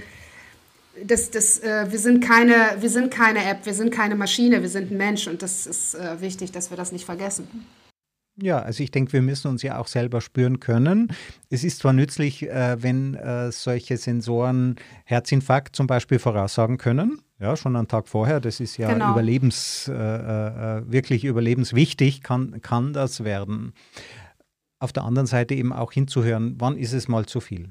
A: das, das, äh, wir, sind keine, wir sind keine App, wir sind keine Maschine, wir sind ein Mensch und das ist äh, wichtig, dass wir das nicht vergessen.
B: Ja, also ich denke, wir müssen uns ja auch selber spüren können. Es ist zwar nützlich, äh, wenn äh, solche Sensoren Herzinfarkt zum Beispiel voraussagen können, ja, schon einen Tag vorher. Das ist ja genau. überlebens, äh, äh, wirklich überlebenswichtig, kann, kann das werden. Auf der anderen Seite eben auch hinzuhören, wann ist es mal zu viel.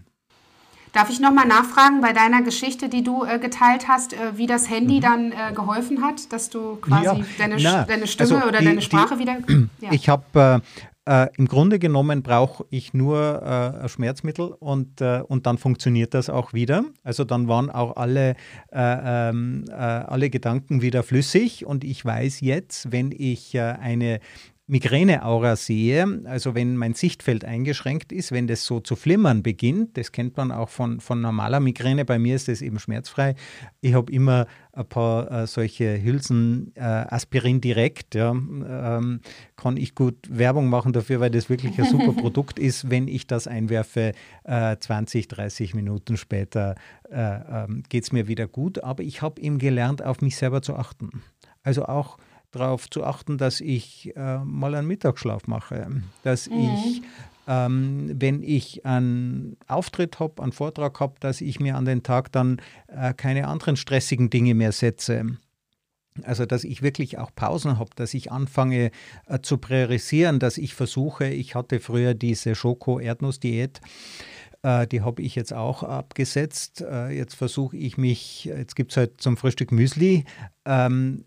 A: Darf ich nochmal nachfragen bei deiner Geschichte, die du äh, geteilt hast, äh, wie das Handy mhm. dann äh, geholfen hat, dass du quasi ja, deine, na, deine Stimme also oder die, deine Sprache die, wieder.
B: Ja. Ich habe äh, Im Grunde genommen brauche ich nur äh, Schmerzmittel und, äh, und dann funktioniert das auch wieder. Also dann waren auch alle, äh, ähm, äh, alle Gedanken wieder flüssig und ich weiß jetzt, wenn ich äh, eine Migräne-Aura sehe, also wenn mein Sichtfeld eingeschränkt ist, wenn das so zu flimmern beginnt, das kennt man auch von, von normaler Migräne, bei mir ist das eben schmerzfrei. Ich habe immer ein paar äh, solche Hülsen, äh, Aspirin direkt, ja, ähm, kann ich gut Werbung machen dafür, weil das wirklich ein super Produkt ist. Wenn ich das einwerfe, äh, 20, 30 Minuten später äh, ähm, geht es mir wieder gut. Aber ich habe eben gelernt, auf mich selber zu achten. Also auch darauf zu achten, dass ich äh, mal einen Mittagsschlaf mache, dass mhm. ich, ähm, wenn ich einen Auftritt habe, einen Vortrag habe, dass ich mir an den Tag dann äh, keine anderen stressigen Dinge mehr setze. Also, dass ich wirklich auch Pausen habe, dass ich anfange äh, zu priorisieren, dass ich versuche, ich hatte früher diese Schoko-Erdnuss-Diät, Äh, die habe ich jetzt auch abgesetzt. Äh, jetzt versuche ich mich, jetzt gibt es halt zum Frühstück Müsli. Ähm,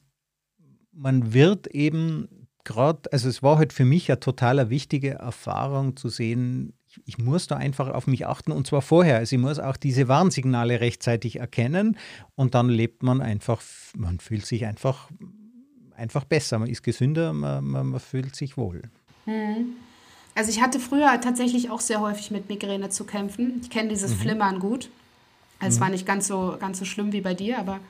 B: man wird eben gerade, also es war halt für mich eine total wichtige Erfahrung zu sehen, ich, ich, muss da einfach auf mich achten und zwar vorher. Also ich muss auch diese Warnsignale rechtzeitig erkennen und dann lebt man einfach, man fühlt sich einfach, einfach besser, man ist gesünder, man, man, man fühlt sich wohl.
A: Hm. Also ich hatte früher tatsächlich auch sehr häufig mit Migräne zu kämpfen. Ich kenne dieses mhm. Flimmern gut. Also es mhm. war nicht ganz so, ganz so schlimm wie bei dir, aber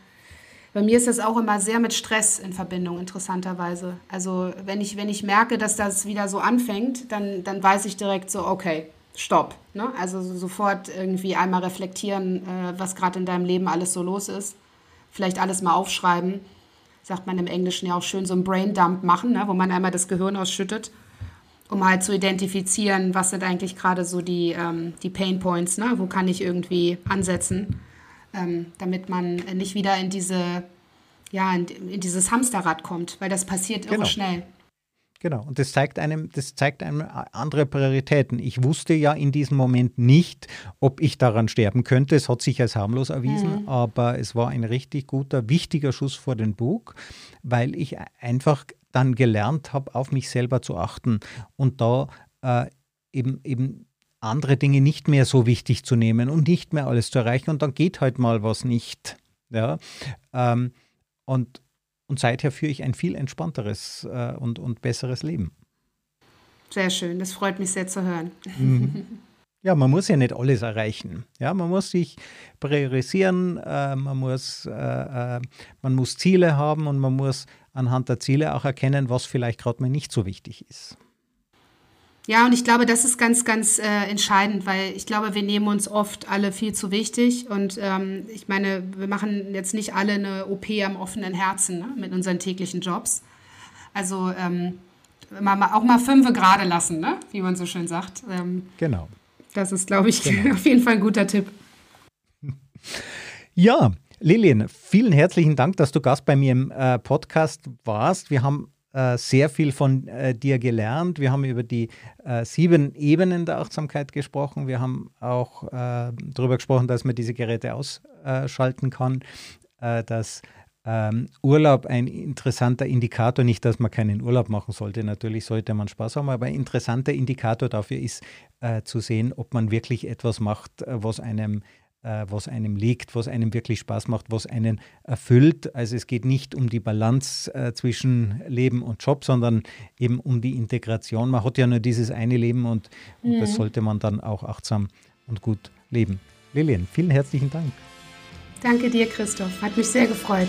A: bei mir ist das auch immer sehr mit Stress in Verbindung, interessanterweise. Also wenn ich, wenn ich merke, dass das wieder so anfängt, dann, dann weiß ich direkt so, okay, stopp. Ne? Also sofort irgendwie einmal reflektieren, äh, was gerade in deinem Leben alles so los ist. Vielleicht alles mal aufschreiben. Sagt man im Englischen ja auch schön, so ein Braindump machen, ne? wo man einmal das Gehirn ausschüttet, um halt zu identifizieren, was sind eigentlich gerade so die, ähm, die Pain ne? wo kann ich irgendwie ansetzen ähm, damit man nicht wieder in diese ja, in, in, dieses Hamsterrad kommt, weil das passiert genau. irre schnell.
B: Genau, und das zeigt einem, das zeigt einem andere Prioritäten. Ich wusste ja in diesem Moment nicht, ob ich daran sterben könnte. Es hat sich als harmlos erwiesen, mhm. aber es war ein richtig guter, wichtiger Schuss vor den Bug, weil ich einfach dann gelernt habe, auf mich selber zu achten und da äh, eben, eben andere Dinge nicht mehr so wichtig zu nehmen und nicht mehr alles zu erreichen und dann geht halt mal was nicht. Ja? Ähm, und, und seither führe ich ein viel entspannteres äh, und, und besseres Leben.
A: Sehr schön, das freut mich sehr zu hören.
B: Mhm. Ja, man muss ja nicht alles erreichen. Ja, man muss sich priorisieren, äh, man, muss, äh, äh man muss Ziele haben und man muss anhand der Ziele auch erkennen, was vielleicht gerade mal nicht so wichtig ist.
A: Ja, und ich glaube, das ist ganz, ganz äh, entscheidend, weil ich glaube, wir nehmen uns oft alle viel zu wichtig. Und ähm, ich meine, wir machen jetzt nicht alle eine OP am offenen Herzen ne, mit unseren täglichen Jobs. Also ähm, auch mal fünfe gerade lassen, ne? wie man so schön sagt. Ähm,
B: genau.
A: Das ist, glaube ich, genau. auf jeden Fall ein guter Tipp.
B: Ja, Lilian, vielen herzlichen Dank, dass du Gast bei mir im äh, Podcast warst. Wir haben äh, sehr viel von äh, dir gelernt. Wir haben über die äh, sieben Ebenen der Achtsamkeit gesprochen. Wir haben auch äh, darüber gesprochen, dass man diese Geräte ausschalten kann, äh, dass ähm, Urlaub ein interessanter Indikator, nicht, dass man keinen Urlaub machen sollte, natürlich sollte man Spaß haben, aber ein interessanter Indikator dafür ist zu sehen, ob man wirklich etwas macht, was einem was einem liegt, was einem wirklich Spaß macht, was einen erfüllt. Also es geht nicht um die Balance äh, zwischen Leben und Job, sondern eben um die Integration. Man hat ja nur dieses eine Leben und, und mhm. das sollte man dann auch achtsam und gut leben. Lilian, vielen herzlichen Dank.
A: Danke dir, Christoph. Hat mich sehr gefreut.